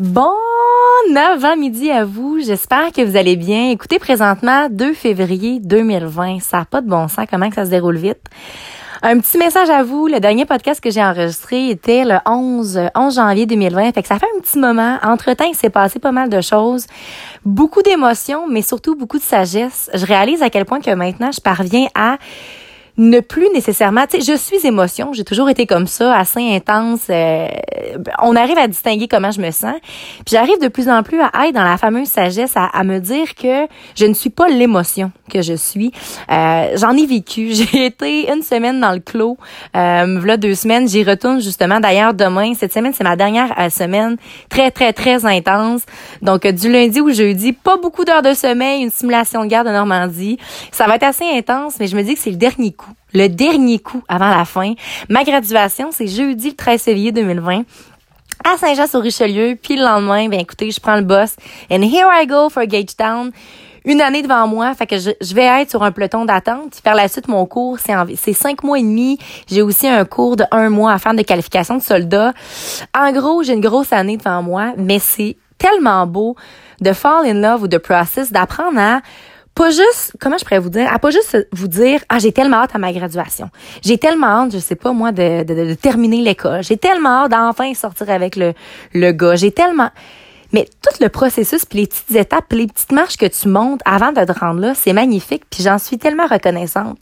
Bon avant-midi à vous. J'espère que vous allez bien. Écoutez, présentement, 2 février 2020. Ça n'a pas de bon sens comment que ça se déroule vite. Un petit message à vous. Le dernier podcast que j'ai enregistré était le 11, 11 janvier 2020. Fait que ça fait un petit moment. Entre-temps, il s'est passé pas mal de choses. Beaucoup d'émotions, mais surtout beaucoup de sagesse. Je réalise à quel point que maintenant, je parviens à ne plus nécessairement, tu sais, je suis émotion, j'ai toujours été comme ça, assez intense. Euh, on arrive à distinguer comment je me sens. Puis j'arrive de plus en plus à être dans la fameuse sagesse, à, me dire que je ne suis pas l'émotion que je suis. Euh, J'en ai vécu. J'ai été une semaine dans le clos, euh, voilà deux semaines. J'y retourne justement. D'ailleurs, demain, cette semaine, c'est ma dernière euh, semaine très, très, très intense. Donc, du lundi au jeudi, pas beaucoup d'heures de sommeil, une simulation de guerre de Normandie. Ça va être assez intense, mais je me dis que c'est le dernier coup le dernier coup avant la fin. Ma graduation, c'est jeudi le 13 février 2020 à Saint-Jean-sur-Richelieu. Puis le lendemain, ben écoutez, je prends le bus. And here I go for Gagetown. Une année devant moi, fait que je, vais être sur un peloton d'attente. Faire la suite, mon cours, c'est cinq mois et demi. J'ai aussi un cours de un mois à faire de qualification de soldat. En gros, j'ai une grosse année devant moi, mais c'est tellement beau de fall in love ou de process, d'apprendre à pas juste, comment je pourrais vous dire, à pas juste vous dire, ah, j'ai tellement hâte à ma graduation. J'ai tellement hâte, je sais pas, moi, de, de, de terminer l'école. J'ai tellement hâte d'enfin sortir avec le, le gars. J'ai tellement, mais tout le processus, puis les petites étapes, les petites marches que tu montes avant de te rendre là, c'est magnifique, puis j'en suis tellement reconnaissante.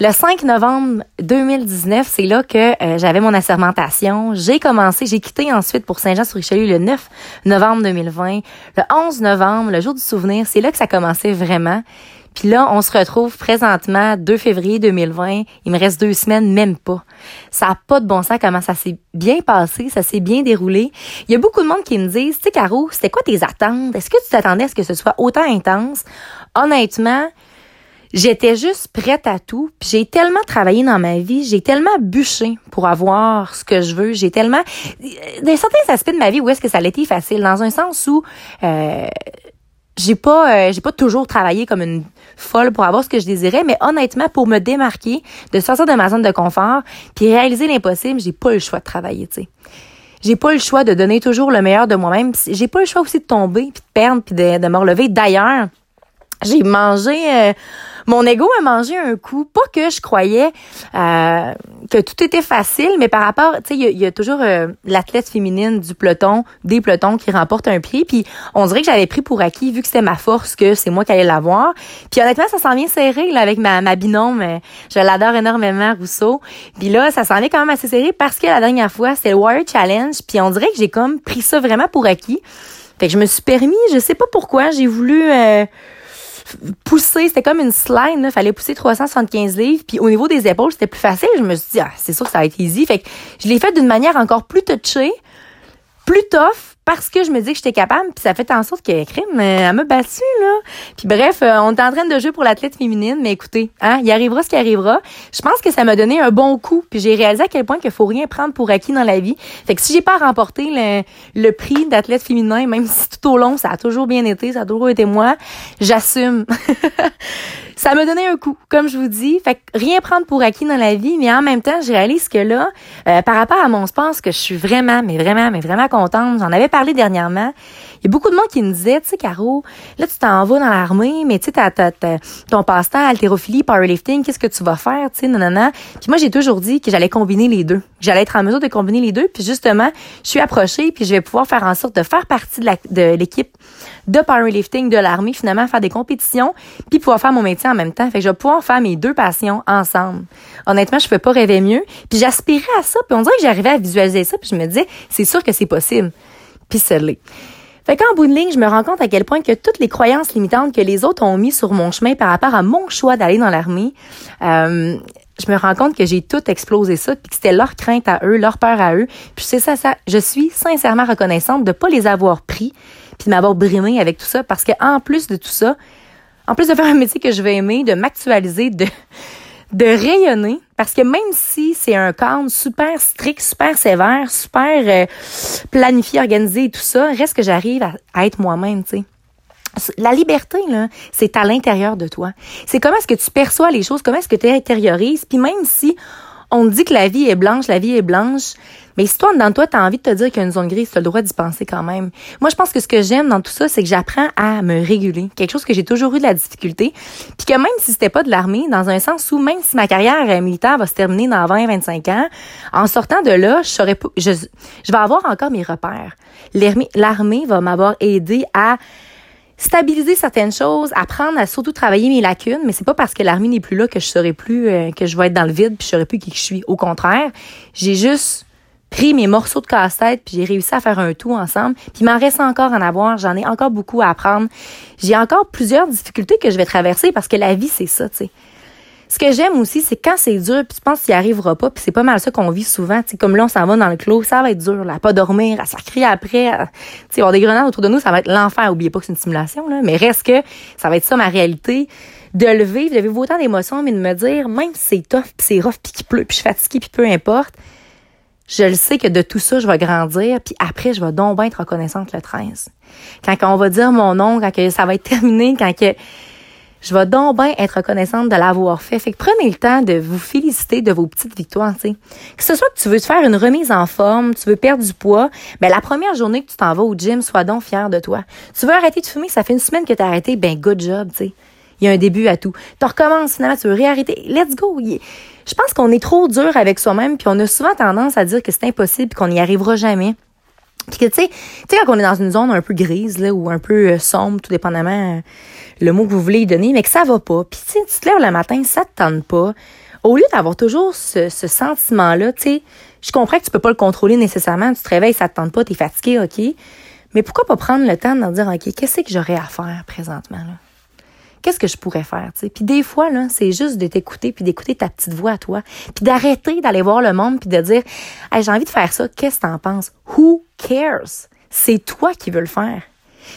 Le 5 novembre 2019, c'est là que euh, j'avais mon assermentation. J'ai commencé, j'ai quitté ensuite pour Saint-Jean-sur-Richelieu le 9 novembre 2020. Le 11 novembre, le jour du souvenir, c'est là que ça commençait vraiment. Puis là, on se retrouve présentement 2 février 2020. Il me reste deux semaines, même pas. Ça a pas de bon sens comment ça s'est bien passé, ça s'est bien déroulé. Il y a beaucoup de monde qui me disent, tu sais, Caro, c'était quoi tes attentes? Est-ce que tu t'attendais à ce que ce soit autant intense? Honnêtement, J'étais juste prête à tout. Puis j'ai tellement travaillé dans ma vie, j'ai tellement bûché pour avoir ce que je veux. J'ai tellement... Dans certains aspects de ma vie où est-ce que ça a été facile, dans un sens où... Euh, j'ai pas euh, j'ai pas toujours travaillé comme une folle pour avoir ce que je désirais mais honnêtement pour me démarquer de sortir de ma zone de confort puis réaliser l'impossible j'ai pas le choix de travailler tu sais j'ai pas le choix de donner toujours le meilleur de moi-même j'ai pas le choix aussi de tomber puis de perdre puis de, de me relever d'ailleurs j'ai mangé euh, mon ego a mangé un coup. Pas que je croyais euh, que tout était facile, mais par rapport, tu sais, il y, a toujours euh, l'athlète féminine du peloton, des pelotons qui remportent un prix. Puis on dirait que j'avais pris pour acquis, vu que c'était ma force, que c'est moi qui allais l'avoir. Puis honnêtement, ça s'en vient serré là, avec ma, ma binôme. Je l'adore énormément, Rousseau. Puis là, ça s'en vient quand même assez serré parce que la dernière fois, c'était le Warrior Challenge. Puis on dirait que j'ai comme pris ça vraiment pour acquis. Fait que je me suis permis, je sais pas pourquoi, j'ai voulu... Euh, pousser, c'était comme une slide, il fallait pousser 375 livres, puis au niveau des épaules, c'était plus facile. Je me suis dit, ah, c'est sûr que ça va être easy. Fait que je l'ai fait d'une manière encore plus touchée, plus tough, parce que je me dis que j'étais capable, puis ça fait en sorte que crime, elle m'a battu là. Puis bref, euh, on est en train de jouer pour l'athlète féminine, mais écoutez, hein, il arrivera ce qui arrivera. Je pense que ça m'a donné un bon coup, puis j'ai réalisé à quel point qu'il faut rien prendre pour acquis dans la vie. Fait que si j'ai pas remporté le, le prix d'athlète féminin, même si tout au long ça a toujours bien été, ça a toujours été moi, j'assume. ça m'a donné un coup, comme je vous dis. Fait que rien prendre pour acquis dans la vie, mais en même temps, je réalise que là, euh, par rapport à mon sport, que je suis vraiment, mais vraiment, mais vraiment contente. J'en avais parlé dernièrement. Il y a beaucoup de monde qui me disait, tu sais, Caro, là, tu t'en vas dans l'armée, mais tu sais, ton passe-temps, haltérophilie, powerlifting, qu'est-ce que tu vas faire, tu sais, non. Puis moi, j'ai toujours dit que j'allais combiner les deux. J'allais être en mesure de combiner les deux. Puis justement, je suis approchée, puis je vais pouvoir faire en sorte de faire partie de l'équipe de, powerlifting de l'armée, finalement, faire des compétitions, puis pouvoir faire mon métier en même temps. Fait que je vais pouvoir faire mes deux passions ensemble. Honnêtement, je peux pas rêver mieux. Puis j'aspirais à ça, puis on dirait que j'arrivais à visualiser ça, puis je me disais, c'est sûr que c'est possible puis Fait qu'en bout de ligne, je me rends compte à quel point que toutes les croyances limitantes que les autres ont mis sur mon chemin par rapport à mon choix d'aller dans l'armée, euh, je me rends compte que j'ai tout explosé ça, puis que c'était leur crainte à eux, leur peur à eux. Puis c'est ça, ça. Je suis sincèrement reconnaissante de pas les avoir pris, puis de m'avoir brimé avec tout ça, parce que en plus de tout ça, en plus de faire un métier que je vais aimer, de m'actualiser, de de rayonner parce que même si c'est un cadre super strict, super sévère, super euh, planifié, organisé et tout ça, reste que j'arrive à, être moi-même, tu sais. La liberté, là, c'est à l'intérieur de toi. C'est comment est-ce que tu perçois les choses, comment est-ce que tu intériorises. Puis même si on dit que la vie est blanche, la vie est blanche, Mais si toi, dans toi, tu as envie de te dire qu'il y a une zone grise, tu as le droit d'y penser quand même. Moi, je pense que ce que j'aime dans tout ça, c'est que j'apprends à me réguler. Quelque chose que j'ai toujours eu de la difficulté. Puis que même si c'était pas de l'armée, dans un sens où même si ma carrière militaire va se terminer dans 20, 25 ans, en sortant de là, je saurais je, je vais avoir encore mes repères. L'armée va m'avoir aidé à stabiliser certaines choses, apprendre à surtout travailler mes lacunes, mais c'est pas parce que l'armée n'est plus là que je serai plus euh, que je vais être dans le vide puis je serai plus qui je suis. Au contraire, j'ai juste pris mes morceaux de casse-tête puis j'ai réussi à faire un tout ensemble. Puis il m'en reste encore à en avoir, j'en ai encore beaucoup à apprendre. J'ai encore plusieurs difficultés que je vais traverser parce que la vie c'est ça, tu sais. Ce que j'aime aussi, c'est quand c'est dur, puis tu penses qu'il arrivera pas, puis c'est pas mal ça qu'on vit souvent. sais, comme là, on s'en va dans le clos, ça va être dur, là, pas dormir, à s'accrer après, à, avoir des grenades autour de nous, ça va être l'enfer. Oubliez pas que c'est une simulation, là, mais reste que ça va être ça ma réalité. De le vivre, de vivre autant d'émotions, mais de me dire, même si c'est tough, puis c'est rough, puis qu'il pleut, puis je suis fatiguée, puis peu importe, je le sais que de tout ça, je vais grandir, puis après, je vais donc bien être reconnaissante le 13. Quand, on va dire mon nom, quand ça va être terminé, quand je vais donc bien être reconnaissante de l'avoir fait. Fait que prenez le temps de vous féliciter de vos petites victoires, tu. Que ce soit que tu veux te faire une remise en forme, tu veux perdre du poids, ben la première journée que tu t'en vas au gym, sois donc fier de toi. Tu veux arrêter de fumer, ça fait une semaine que tu arrêté, ben good job, tu. Il y a un début à tout. Tu recommences finalement, tu veux réarrêter. Let's go. Je pense qu'on est trop dur avec soi-même, puis on a souvent tendance à dire que c'est impossible, qu'on n'y arrivera jamais. Puis que, tu sais, quand on est dans une zone un peu grise, là, ou un peu euh, sombre, tout dépendamment euh, le mot que vous voulez y donner, mais que ça va pas. Puis, tu tu te lèves le matin, ça te tente pas. Au lieu d'avoir toujours ce, sentiment-là, tu sais, je comprends que tu peux pas le contrôler nécessairement. Tu te réveilles, ça te tente pas, t'es fatigué, OK. Mais pourquoi pas prendre le temps de dire, OK, qu'est-ce que j'aurais à faire présentement, là? Qu'est-ce que je pourrais faire, tu sais? Puis des fois, là, c'est juste de t'écouter, puis d'écouter ta petite voix à toi, puis d'arrêter d'aller voir le monde, puis de dire, hey, j'ai envie de faire ça, qu'est-ce que t'en penses? Who cares? C'est toi qui veux le faire.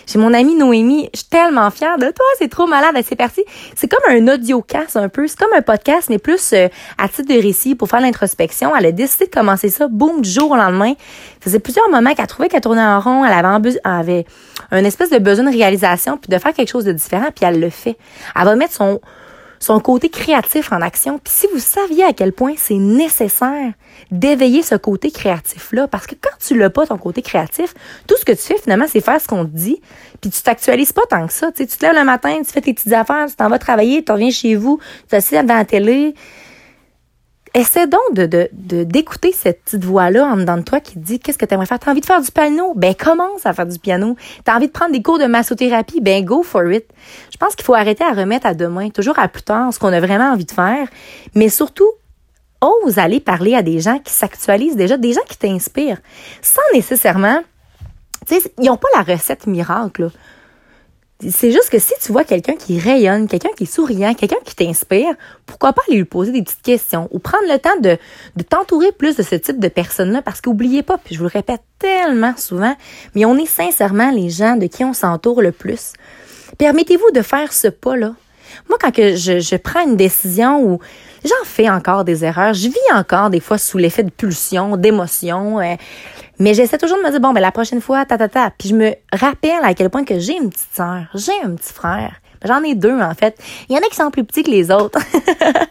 J'ai mon amie Noémie, je suis tellement fière de toi, c'est trop malade, c'est parti. C'est comme un audiocast un peu, c'est comme un podcast, mais plus euh, à titre de récit pour faire l'introspection. Elle a décidé de commencer ça, boum, du jour au lendemain. Ça faisait plusieurs moments qu'elle trouvait qu'elle tournait en rond, avait, elle avait un espèce de besoin de réalisation, puis de faire quelque chose de différent, puis elle le fait. Elle va mettre son son côté créatif en action. Puis si vous saviez à quel point c'est nécessaire d'éveiller ce côté créatif-là, parce que quand tu l'as pas, ton côté créatif, tout ce que tu fais finalement, c'est faire ce qu'on te dit, puis tu t'actualises pas tant que ça. Tu, te lèves le matin, tu fais tes petites affaires, tu t'en vas travailler, tu reviens chez vous, tu t'assieds devant la télé, essaie donc de, de, d'écouter cette petite voix-là en dedans de toi qui te dit qu'est-ce que tu aimerais faire? T'as envie de faire du piano? Ben, commence à faire du piano. T'as envie de prendre des cours de massothérapie? Ben, go for it. Je pense qu'il faut arrêter à remettre à demain, toujours à plus tard, ce qu'on a vraiment envie de faire. Mais surtout, ose aller parler à des gens qui s'actualisent déjà, des gens qui t'inspirent, sans nécessairement, tu sais, ils n'ont pas la recette miracle, là. C'est juste que si tu vois quelqu'un qui rayonne, quelqu'un qui est souriant, quelqu'un qui t'inspire, pourquoi pas aller lui poser des petites questions ou prendre le temps de, de t'entourer plus de ce type de personnes-là? Parce qu'oubliez pas, puis je vous le répète tellement souvent, mais on est sincèrement les gens de qui on s'entoure le plus. Permettez-vous de faire ce pas-là. Moi, quand que je, je prends une décision où j'en fais encore des erreurs, je vis encore des fois sous l'effet de pulsion, d'émotion, euh, mais j'essaie toujours de me dire, bon, ben, la prochaine fois, ta, ta, ta. Puis je me rappelle à quel point que j'ai une petite sœur, j'ai un petit frère. J'en ai deux, en fait. Il y en a qui sont plus petits que les autres.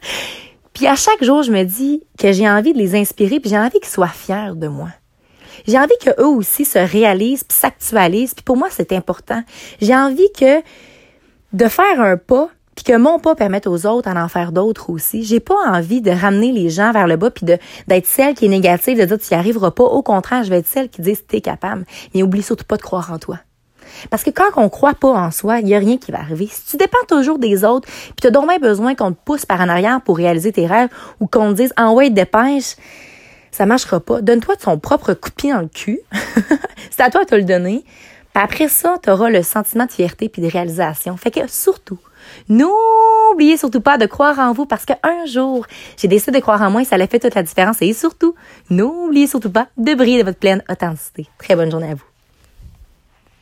puis à chaque jour, je me dis que j'ai envie de les inspirer, puis j'ai envie qu'ils soient fiers de moi. J'ai envie qu'eux aussi se réalisent, puis s'actualisent. Puis pour moi, c'est important. J'ai envie que de faire un pas, puis que mon pas permette aux autres d'en faire d'autres aussi. J'ai pas envie de ramener les gens vers le bas puis de d'être celle qui est négative, de dire tu n'y arriveras pas. Au contraire, je vais être celle qui dit t'es capable. Mais oublie surtout pas de croire en toi. Parce que quand on croit pas en soi, il y a rien qui va arriver. Si tu dépends toujours des autres, puis tu as donc besoin qu'on te pousse par en arrière pour réaliser tes rêves ou qu'on te dise en ouais dépêche, ça marchera pas. Donne-toi ton propre coup de pied dans le cul. C'est à toi de te le donner. Puis après ça, tu le sentiment de fierté puis de réalisation. Fait que surtout, N'oubliez surtout pas de croire en vous parce qu'un jour, j'ai décidé de croire en moi et ça a fait toute la différence. Et surtout, n'oubliez surtout pas de briller de votre pleine authenticité. Très bonne journée à vous.